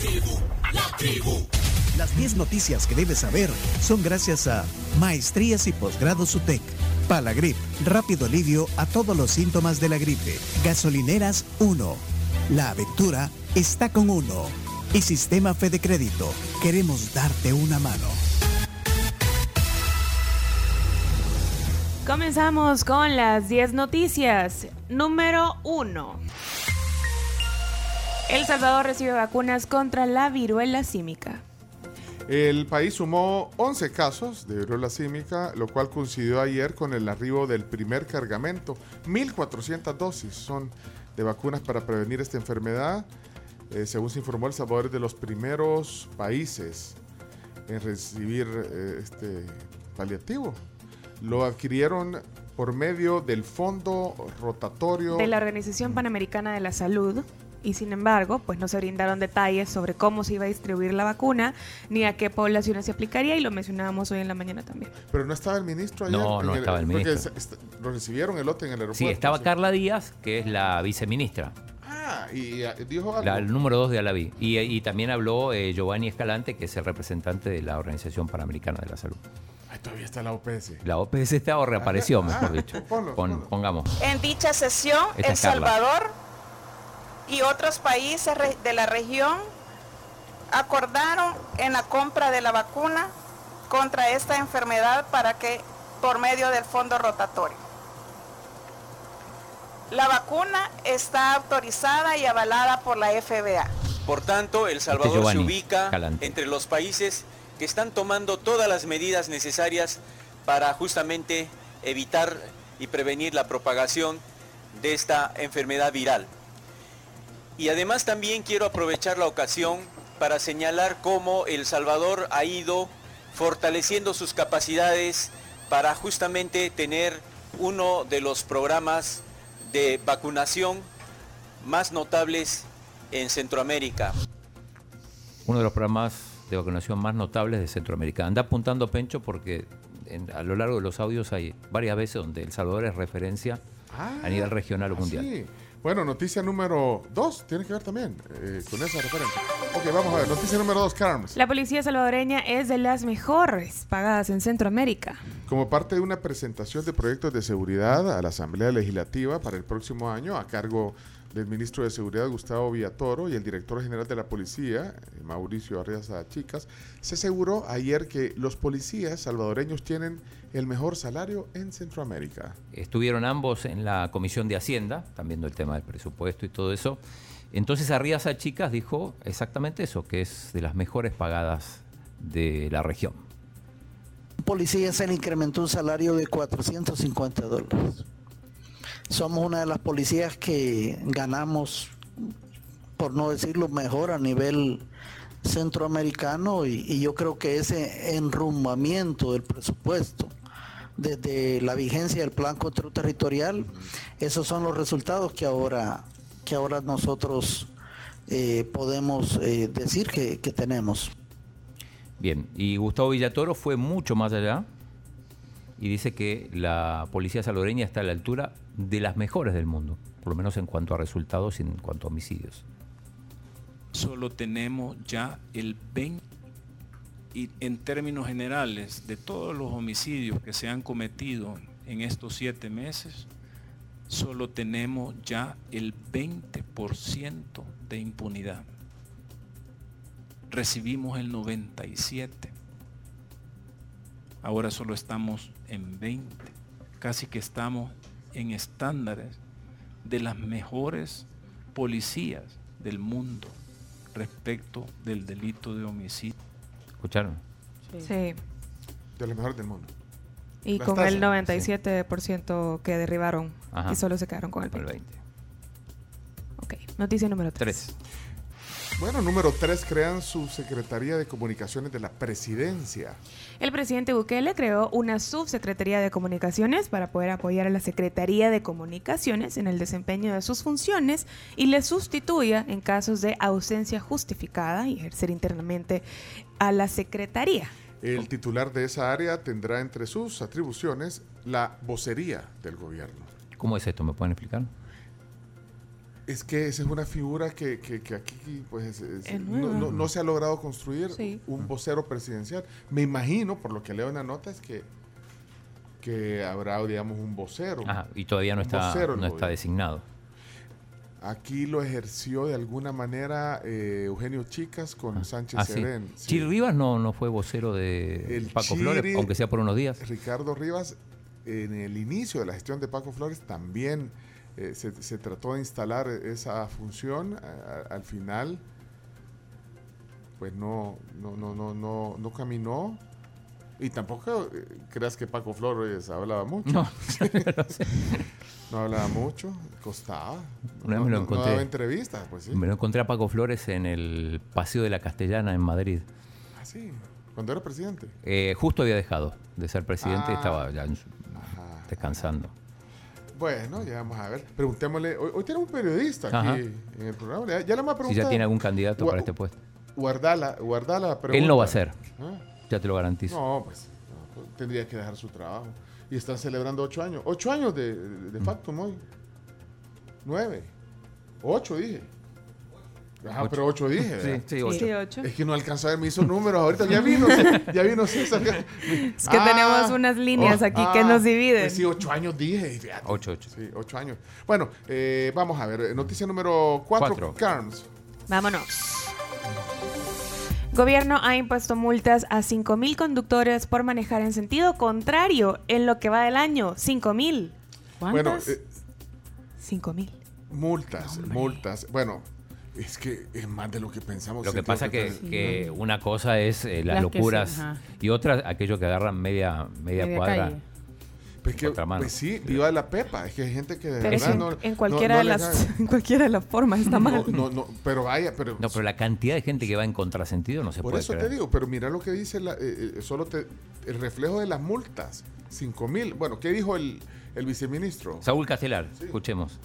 tribu, la tribu. Las 10 noticias que debes saber son gracias a Maestrías y Posgrados UTEC, Palagrip, rápido alivio a todos los síntomas de la gripe, Gasolineras 1, La Aventura está con uno y Sistema Fede Crédito, queremos darte una mano. Comenzamos con las 10 noticias. Número 1. El Salvador recibe vacunas contra la viruela símica. El país sumó 11 casos de viruela símica, lo cual coincidió ayer con el arribo del primer cargamento. 1.400 dosis son de vacunas para prevenir esta enfermedad. Eh, según se informó, El Salvador es de los primeros países en recibir eh, este paliativo lo adquirieron por medio del fondo rotatorio de la Organización Panamericana de la Salud y sin embargo, pues no se brindaron detalles sobre cómo se iba a distribuir la vacuna ni a qué poblaciones se aplicaría y lo mencionábamos hoy en la mañana también. Pero no estaba el ministro ayer. No, no estaba el ministro. Porque lo recibieron el lote en el aeropuerto. Sí, estaba Carla Díaz, que es la viceministra. Ah, y eh, dijo algo. el número dos de Alaví. Y, y también habló eh, Giovanni Escalante, que es el representante de la Organización Panamericana de la Salud todavía está la OPS. La OPS está o reapareció, ah, mejor dicho. Pongamos. En dicha sesión, El Salvador y otros países de la región acordaron en la compra de la vacuna contra esta enfermedad para que por medio del fondo rotatorio. La vacuna está autorizada y avalada por la FBA. Por tanto, El este Salvador se ubica entre los países que están tomando todas las medidas necesarias para justamente evitar y prevenir la propagación de esta enfermedad viral. Y además también quiero aprovechar la ocasión para señalar cómo El Salvador ha ido fortaleciendo sus capacidades para justamente tener uno de los programas de vacunación más notables en Centroamérica. Uno de los programas de vacunación más notables de Centroamérica. Anda apuntando Pencho porque a lo largo de los audios hay varias veces donde El Salvador es referencia a nivel ah, regional o mundial. Bueno, noticia número dos, tiene que ver también eh, con esa referencia. Ok, vamos a ver, noticia número dos, Carms. La policía salvadoreña es de las mejores pagadas en Centroamérica. Como parte de una presentación de proyectos de seguridad a la Asamblea Legislativa para el próximo año, a cargo del ministro de Seguridad Gustavo Villatoro y el director general de la policía, eh, Mauricio Arriaza Chicas, se aseguró ayer que los policías salvadoreños tienen el mejor salario en Centroamérica. Estuvieron ambos en la Comisión de Hacienda, también viendo el tema del presupuesto y todo eso. Entonces Arriaza Chicas dijo exactamente eso, que es de las mejores pagadas de la región. Policía se le incrementó un salario de 450 dólares somos una de las policías que ganamos, por no decirlo mejor, a nivel centroamericano y, yo creo que ese enrumbamiento del presupuesto desde la vigencia del plan control territorial, esos son los resultados que ahora, que ahora nosotros eh, podemos eh, decir que, que tenemos. Bien, y Gustavo Villatoro fue mucho más allá y dice que la policía salvadoreña está a la altura de las mejores del mundo, por lo menos en cuanto a resultados y en cuanto a homicidios. Solo tenemos ya el 20 y en términos generales de todos los homicidios que se han cometido en estos siete meses, solo tenemos ya el 20% de impunidad. Recibimos el 97 Ahora solo estamos en 20. Casi que estamos en estándares de las mejores policías del mundo respecto del delito de homicidio. ¿Escucharon? Sí. De las mejores del mundo. Y con el 97% que derribaron y solo se quedaron con el 20. Ok, noticia número 3. Bueno, número 3, crean su Secretaría de Comunicaciones de la Presidencia. El presidente Bukele creó una subsecretaría de comunicaciones para poder apoyar a la Secretaría de Comunicaciones en el desempeño de sus funciones y le sustituya en casos de ausencia justificada y ejercer internamente a la Secretaría. El titular de esa área tendrá entre sus atribuciones la vocería del gobierno. ¿Cómo es esto? ¿Me pueden explicar? Es que esa es una figura que, aquí pues, no, se ha logrado construir un vocero presidencial. Me imagino, por lo que leo en la nota, es que, que habrá, digamos, un vocero. y todavía no está, no está designado. Aquí lo ejerció de alguna manera eh, Eugenio Chicas con ah. Sánchez ah, Serén. Sí. Rivas no, no fue vocero de Paco Flores, aunque sea por unos días. Ricardo Rivas, en el inicio de la gestión de Paco Flores, también eh, se, trató de instalar esa función. al final, pues no, no, no, no, no, no caminó. Y tampoco eh, creas que Paco Flores hablaba mucho. No, no hablaba mucho, costaba. Una vez me lo encontré. No daba entrevistas, pues sí. Me lo encontré a Paco Flores en el Paseo de la Castellana en Madrid. Ah, sí. Cuando era presidente. Eh, justo había dejado de ser presidente y ah. estaba ya descansando. Bueno, ya vamos a ver. Preguntémosle. Hoy, tiene un periodista aquí en el programa. Ya, le vamos a preguntar. Si ya tiene algún candidato para este puesto. Guardala, guardala pregunta. Él no va a ser. ¿Ah? Ya te lo garantizo. No, pues, tendría que dejar su trabajo. Y están celebrando ocho años. Ocho años de, de, facto, hoy. Nueve. Ocho, dije. Ajá, pero ocho dije. Sí, sí, ocho. Es que no alcanzó a ver, me hizo números. Ahorita ya vino, ya vino César. Es que tenemos ah. unas líneas aquí que nos ah, dividen. Pues sí, ocho años dije. Ocho, ocho. Sí, ocho años. Bueno, eh, vamos a ver. Noticia número cuatro. cuatro. Carms. Vámonos. Gobierno ha impuesto multas a 5.000 conductores por manejar en sentido contrario en lo que va del año. 5.000. ¿Cuántas? Bueno, eh, 5.000. Multas, multas. Bueno, es que es más de lo que pensamos. Lo que pasa es que, que, una cosa es eh, las, locuras y otra aquello que agarran media, media, cuadra. Pues, que, pues sí, viva la pepa. Es que hay gente que de verdad no, en cualquiera de las en cualquiera de las formas está mal. No, no, pero vaya, pero no, pero la cantidad de gente que va en contrasentido no se puede. Por eso te digo, pero mira lo que dice la, eh, eh, solo te, el reflejo de las multas, 5 mil. Bueno, ¿qué dijo el, el viceministro? Saúl Castelar, escuchemos.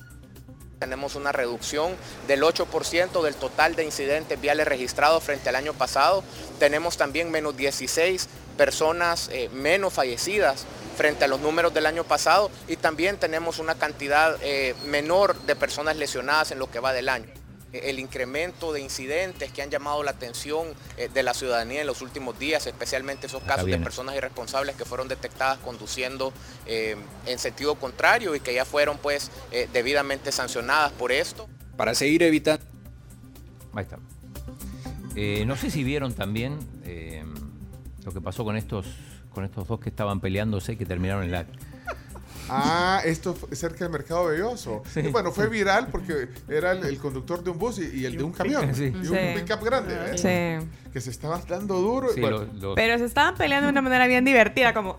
Tenemos una reducción del 8% del total de incidentes viales registrados frente al año pasado. Tenemos también menos 16 personas eh, menos fallecidas frente a los números del año pasado y también tenemos una cantidad eh, menor de personas lesionadas en lo que va del año. El incremento de incidentes que han llamado la atención eh, de la ciudadanía en los últimos días, especialmente esos casos de personas irresponsables que fueron detectadas conduciendo en sentido contrario y que ya fueron pues debidamente sancionadas por esto. Para seguir evitando... Ahí está. no sé si vieron también lo que pasó con estos, con estos dos que estaban peleándose que terminaron en la... Ah, esto cerca del mercado Belloso. bueno, fue viral porque era el, conductor de un bus y, el de un camión. Y un pickup grande. ¿eh? Que se estaban dando duro. Pero se estaban peleando de una manera bien divertida, como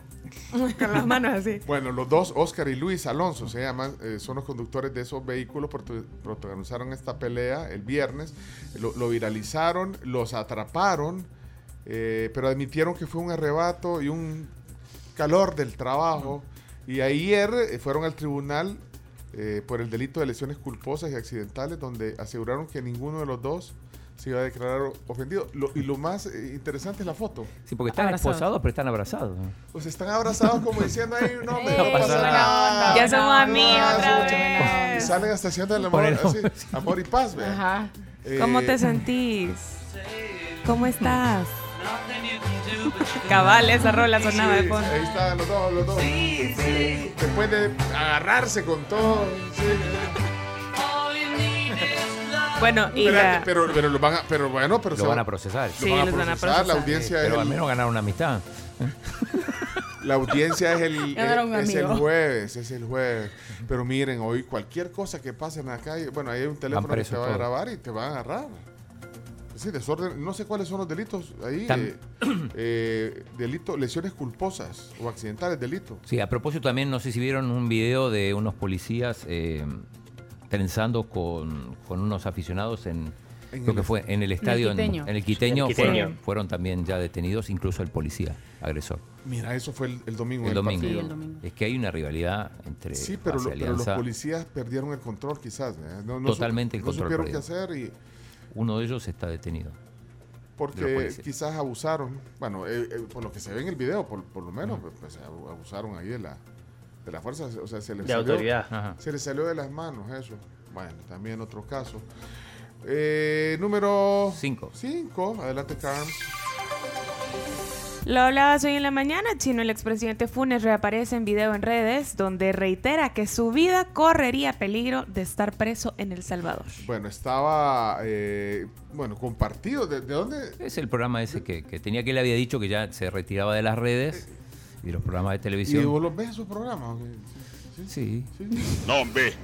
con las manos así. Bueno, los dos, Oscar y Luis Alonso, se llaman, eh, son los conductores de esos vehículos, protagonizaron esta pelea el viernes, lo viralizaron, los atraparon eh, pero admitieron que fue un arrebato y un calor del trabajo. Y ayer eh, fueron al tribunal eh, por el delito de lesiones culposas y accidentales, donde aseguraron que ninguno de los dos se iba a declarar ofendido. y lo más interesante es la foto. Sí, porque están esposados, pero están abrazados. Pues están abrazados como diciendo ahí, no, me no pasa nada. Ya somos amigos otra vez. Y salen hasta haciendo el amor, así, amor y paz. Ajá. ¿Cómo te sentís? ¿Cómo estás? Cabal, esa rola sonaba de fondo. Ahí están los dos, los dos. Sí, sí. Después de agarrarse con todo. Bueno, y pero, pero, lo van a, pero bueno, pero lo van a procesar. Sí, lo van a procesar. La audiencia pero al menos ganar una amistad. La audiencia es el, es el jueves, es el jueves. Pero miren, hoy cualquier cosa que pase en la calle, bueno, ahí hay un teléfono que te va a grabar y te va a agarrar. Sí, desorden, no sé cuáles son los delitos ahí. Eh, eh, delito, lesiones culposas o accidentales, delito. Sí, a propósito también, no sé si vieron un video de unos policías eh, trenzando con, unos aficionados en, lo que fue en el estadio, en el Quiteño, Fueron, también ya detenidos, incluso el policía agresor. Mira, eso fue el, domingo. El, domingo. Es que hay una rivalidad entre. Sí, pero, los policías perdieron el control, quizás. Totalmente el control. No supieron qué hacer y uno de ellos está detenido. Porque quizás abusaron, bueno, eh, eh, por lo que se ve en el video, por, lo menos, pues, pues abusaron ahí de la, de la fuerza, o sea, se les, salió, se les salió de las manos eso. Bueno, también otro caso. Eh, número 5. 5. Adelante, Carms. Lo hablabas hoy en la mañana, Chino. El expresidente Funes reaparece en video en redes donde reitera que su vida correría peligro de estar preso en El Salvador. Bueno, estaba eh, bueno compartido. ¿De, dónde? Es el programa ese que, tenía que él había dicho que ya se retiraba de las redes y los programas de televisión. ¿Y vos los ves esos programas? Sí. No, hombre.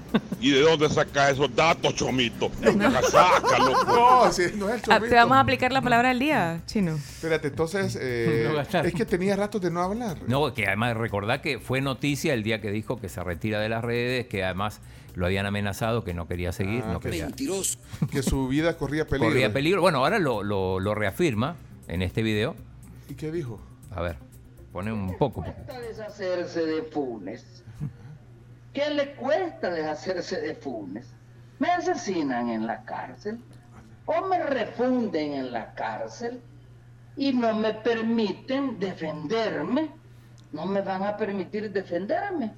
¿Y de dónde saca esos datos, chomito? No. Sácalo. Pues. No, sí, no es el chomito. Te vamos a aplicar la palabra del día, chino. Espérate, entonces, eh, es que tenía ratos de no hablar. No, que además recordá que fue noticia el día que dijo que se retira de las redes, que además lo habían amenazado, que no quería seguir. Ah, no quería. Mentiroso. Que su vida corría peligro. Corría peligro. Bueno, ahora lo, lo, lo reafirma en este video. ¿Y qué dijo? A ver, pone un poco. Cuesta deshacerse de Funes ¿Qué le cuesta deshacerse de Funes? ¿Me asesinan en la cárcel? ¿O me refunden en la cárcel? Y no me permiten defenderme. No me van a permitir defenderme.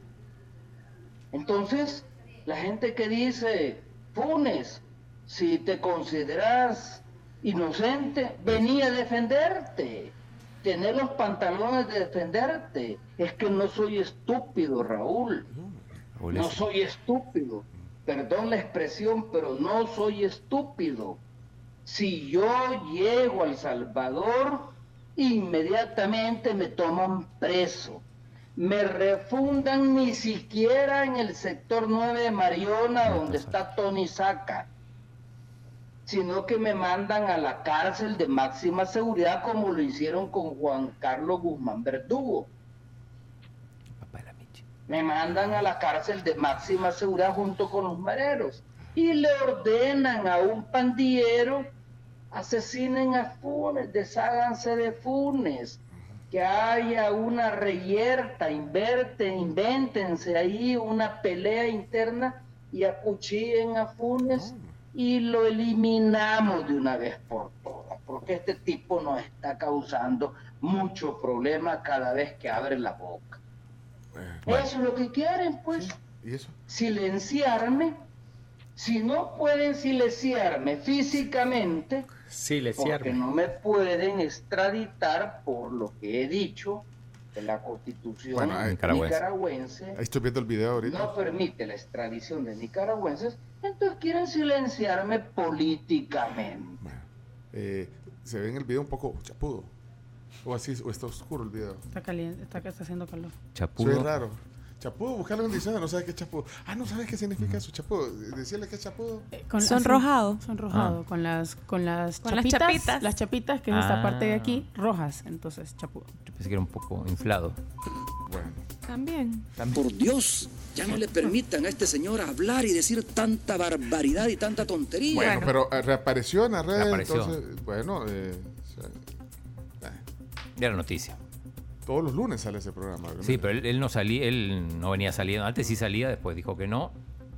Entonces, la gente que dice, Funes, si te consideras inocente, venía a defenderte. Tener los pantalones de defenderte. Es que no soy estúpido, Raúl. No soy estúpido. Perdón la expresión, pero no soy estúpido. Si yo llego al Salvador, inmediatamente me toman preso. Me refundan ni siquiera en el sector 9 de Mariona, donde está Tony Saca, sino que me mandan a la cárcel de máxima seguridad como lo hicieron con Juan Carlos Guzmán Verdugo me mandan a la cárcel de máxima seguridad junto con los mareros y le ordenan a un pandillero asesinen a Funes, desháganse de Funes, que haya una reyerta, inverten, invéntense ahí una pelea interna y acuchillen a Funes y lo eliminamos de una vez por todas, porque este tipo nos está causando mucho problema cada vez que abre la boca. Eso es lo que quieren, pues. ¿Y eso? Silenciarme. Si no pueden silenciarme físicamente, silenciarme. porque no me pueden extraditar por lo que he dicho de la constitución nicaragüense. Ahí estoy viendo el video ahorita. No permite la extradición de nicaragüenses, entonces quieren silenciarme políticamente. Eh, se ve en el video un poco chapudo. O así, o está oscuro el video. Está caliente, está, está haciendo calor. Chapudo. es raro. Chapudo, buscarle un diseño, no sabes qué es chapudo. Ah, no sabes qué significa eso, chapudo. Decirle que es chapudo. Eh, sonrojado. Sonrojado, ah. con las, con las con chapitas. Las chapitas. Las chapitas, que es esta parte de aquí, ah. rojas. Entonces, chapudo. Yo pensé que era un poco inflado. Bueno. También. Por Dios, ya no le permitan a este señor hablar y decir tanta barbaridad y tanta tontería. Bueno, pero eh, reapareció en la red. Entonces, bueno, eh, era noticia. Todos los lunes sale ese programa. Sí, pero él, no salía, él no venía saliendo. Antes sí salía, después dijo que no,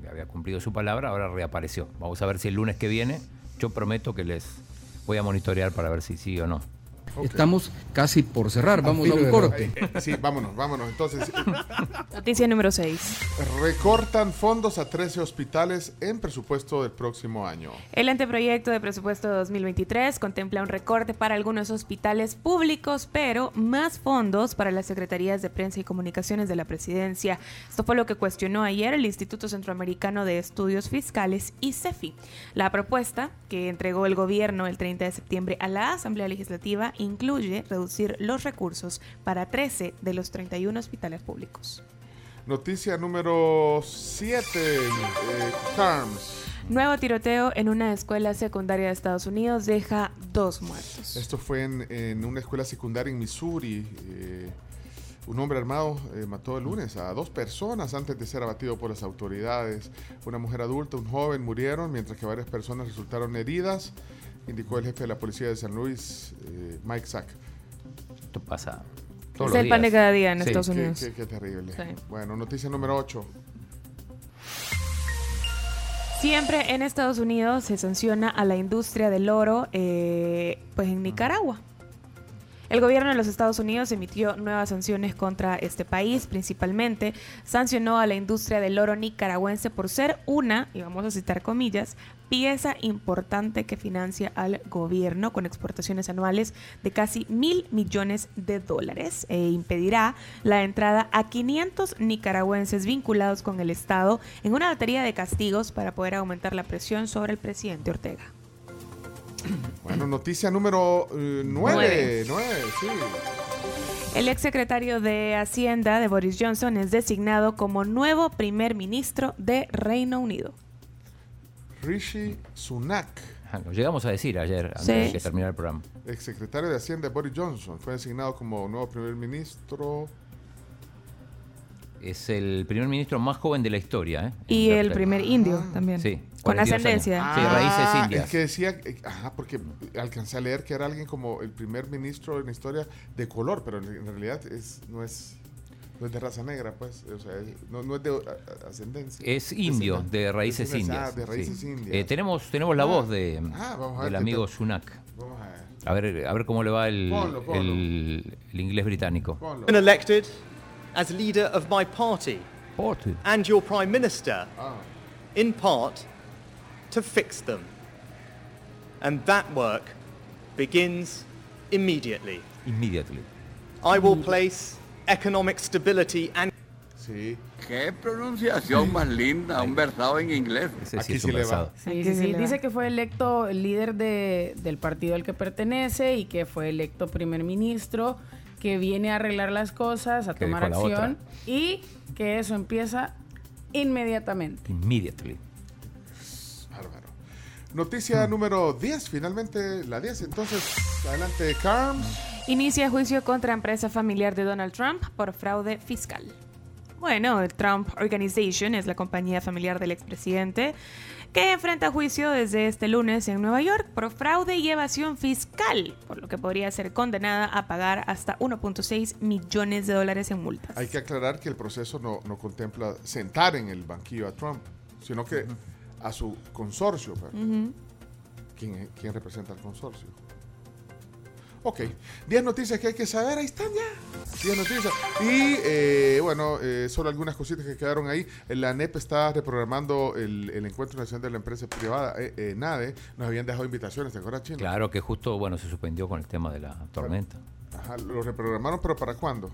había cumplido su palabra, ahora reapareció. Vamos a ver si el lunes que viene, yo prometo que les voy a monitorear para ver si sí o no. Estamos casi por cerrar, vamos a un corte. sí, vámonos, vámonos. Entonces, noticia número 6. Recortan fondos a 13 hospitales en presupuesto del próximo año. El anteproyecto de presupuesto 2023 contempla un recorte para algunos hospitales públicos, pero más fondos para las secretarías de prensa y comunicaciones de la presidencia. Esto fue lo que cuestionó ayer el Instituto Centroamericano de Estudios Fiscales y CEFI. La propuesta que entregó el gobierno el 30 de septiembre a la Asamblea Legislativa incluye reducir los recursos para 13 de los 31 hospitales públicos. Noticia número 7, eh, Carms. Nuevo tiroteo en una escuela secundaria de Estados Unidos deja dos muertos. Esto fue en, una escuela secundaria en Missouri. Eh, un hombre armado eh, mató el lunes a dos personas antes de ser abatido por las autoridades. Una mujer adulta, un joven murieron, mientras que varias personas resultaron heridas indicó el jefe de la policía de San Luis, eh, Mike Sack. Esto pasa. Todos es el pan de cada día en Estados Unidos. Qué, terrible. Bueno, noticia número 8. Siempre en Estados Unidos se sanciona a la industria del oro, eh, pues en Nicaragua. El gobierno de los Estados Unidos emitió nuevas sanciones contra este país, principalmente sancionó a la industria del oro nicaragüense por ser una, y vamos a citar comillas, pieza importante que financia al gobierno con exportaciones anuales de casi mil millones de dólares e impedirá la entrada a 500 nicaragüenses vinculados con el Estado en una batería de castigos para poder aumentar la presión sobre el presidente Ortega. Bueno, noticia número 9. Uh, sí. El exsecretario de Hacienda de Boris Johnson es designado como nuevo primer ministro de Reino Unido. Rishi Sunak. Lo llegamos a decir ayer, antes de terminar el programa. Exsecretario de Hacienda de Boris Johnson fue designado como nuevo primer ministro es el primer ministro más joven de la historia. ¿eh? Y el primer indio ah. también. Sí. Con ascendencia. sí, raíces indias. Es que decía, eh, ajá, porque alcancé a leer que era alguien como el primer ministro en la historia de color, pero en realidad es, no es no es de raza negra, pues. O sea, no, es de ascendencia. Es indio, de raíces indias. Ah, de raíces indias. Eh, tenemos, tenemos la ah. voz de, ah, del amigo Sunak. Vamos a ver. A ver, a ver cómo le va el, el, el inglés británico. elected as leader of my party, party. and your prime minister, in part, to fix them. And that work begins immediately. Immediately. I will place economic stability and Sí. Qué pronunciación más linda, un versado en inglés. Aquí sí, le va. Sí, sí, sí. Dice que fue electo líder de, del partido al que pertenece y que fue electo primer ministro que viene a arreglar las cosas, a tomar acción y que eso empieza inmediatamente. Immediately. Bárbaro. Noticia número 10, finalmente la 10. Entonces, adelante, Carm. Inicia juicio contra empresa familiar de Donald Trump por fraude fiscal. Bueno, el Trump Organization es la compañía familiar del expresidente que enfrenta juicio desde este lunes en Nueva York por fraude y evasión fiscal, por lo que podría ser condenada a pagar hasta 1.6 millones de dólares en multas. Hay que aclarar que el proceso no, contempla sentar en el banquillo a Trump, sino que a su consorcio. ¿Quién, ¿Quién representa al consorcio? Ok, 10 noticias que hay que saber, ahí están ya. 10 noticias. Y eh, bueno, eh, solo algunas cositas que quedaron ahí. La NEP está reprogramando el, Encuentro Nacional de la Empresa Privada, eh, NADE. Nos habían dejado invitaciones, ¿te acuerdas, Chino? Claro, que justo, bueno, se suspendió con el tema de la tormenta. Ajá, lo reprogramaron, pero ¿para cuándo?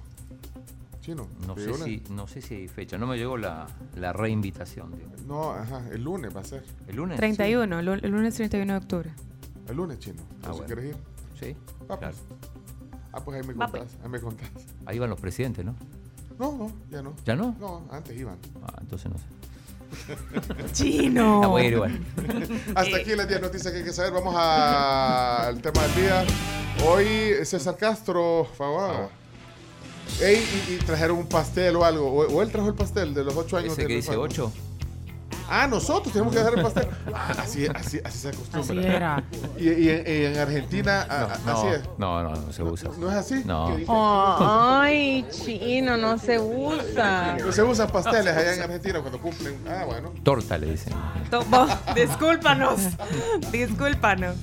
Chino. No sé, si, no sé si hay fecha, no me llegó la, reinvitación. No, ajá, el lunes va a ser. ¿El lunes? 31, el, lunes 31 de octubre. El lunes, Chino. Ah, ¿Quieres ir? Sí. Ah, pues. Ah, pues ahí me contás, pues. ahí me contás. Ahí iban los presidentes, ¿no? No, no, ya no. ¿Ya no? No, antes iban. Ah, entonces no sé. Chino. voy a ir igual. Hasta aquí las 10 noticias que hay que saber. Vamos al tema del día. Hoy César Castro, favor. Ey, y, trajeron un pastel o algo. O, él trajo el pastel de los 8 años. ¿Ese que dice 8? Ah, nosotros tenemos que dejar el pastel. Así, así, así se acostumbra. Así era. Y, en, Argentina, no, así es. No, no, no se usa. ¿No, es así? No. ay, chino, no se usa. No se usan pasteles allá en Argentina cuando cumplen. Ah, bueno. Torta le dicen. discúlpanos. discúlpanos.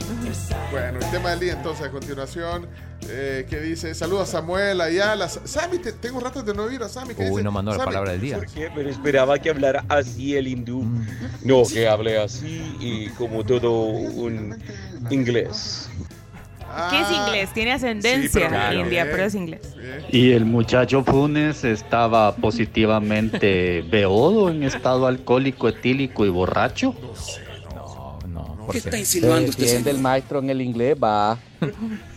Bueno, el tema del día entonces a continuación. Eh, que dice, saludos a Samuel, Ayala. Sammy, tengo ratos de no oír a Sammy. Uy, no mandó la palabra del día. ¿Por qué? Pero esperaba que hablara así el hindú. Mm. No, que hable así y como todo un inglés. ¿Qué es inglés? Tiene ascendencia india, pero es inglés. Y el muchacho Funes estaba positivamente beodo en estado alcohólico, etílico y borracho. No sé. ¿Qué está insinuando usted? del maestro en el inglés va.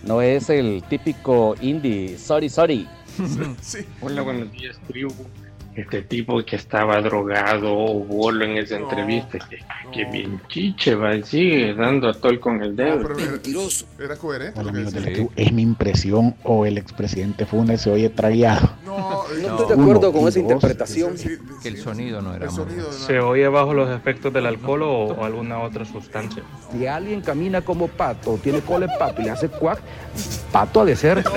No es el típico indie. Sorry, sorry. sí. Hola, buenos días, tribu este tipo que estaba drogado o bolo en esa entrevista, que, que bien chiche va y sigue dando a tol con el dedo. Mentiroso. Era coherente. es mi impresión o el expresidente Funes se oye tragueado. No, no, estoy de acuerdo con esa interpretación. que el sonido no era. ¿Se oye bajo los efectos del alcohol o, alguna otra sustancia? Si alguien camina como pato o tiene cola de pato y le hace cuac, pato ha de ser.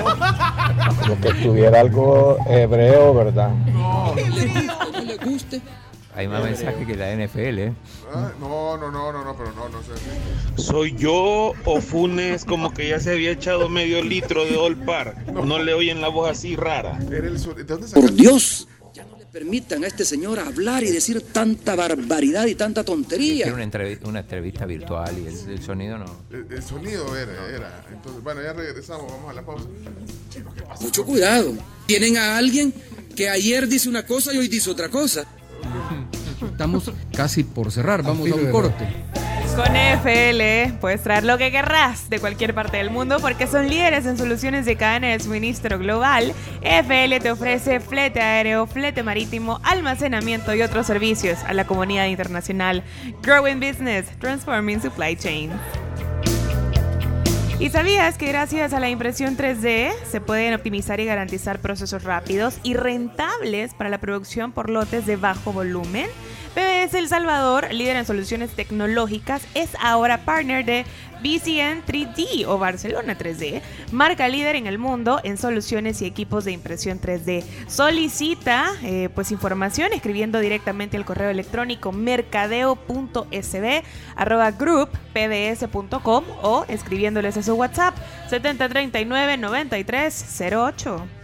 Como que tuviera algo hebreo, ¿verdad? no le guste. Hay más mensajes que la NFL, ¿eh? Ah, no, no, no, no, no, pero no, no sé. ¿Soy yo o Funes como que ya se había echado medio litro de Olpar? No, no le oyen la voz así rara. Por Dios, ya no le permitan a este señor hablar y decir tanta barbaridad y tanta tontería. Era una, entrevista, una entrevista virtual y el, sonido no. El, sonido era, era. Entonces, bueno, ya regresamos, vamos a la pausa. Mucho cuidado. Tienen a alguien que ayer dice una cosa y hoy dice otra cosa. Estamos casi por cerrar, vamos a un corte. Con FL puedes traer lo que querrás de cualquier parte del mundo porque son líderes en soluciones de cadena de suministro global. FL te ofrece flete aéreo, flete marítimo, almacenamiento y otros servicios a la comunidad internacional. Growing Business, Transforming Supply Chain. ¿Y sabías que gracias a la impresión 3D se pueden optimizar y garantizar procesos rápidos y rentables para la producción por lotes de bajo volumen? PBS El Salvador, líder en soluciones tecnológicas, es ahora partner de BCN 3D o Barcelona 3D, marca líder en el mundo en soluciones y equipos de impresión 3D. Solicita eh, pues información escribiendo directamente al correo electrónico mercadeo.sb@grouppbs.com o escribiéndoles a su WhatsApp 7039 9308.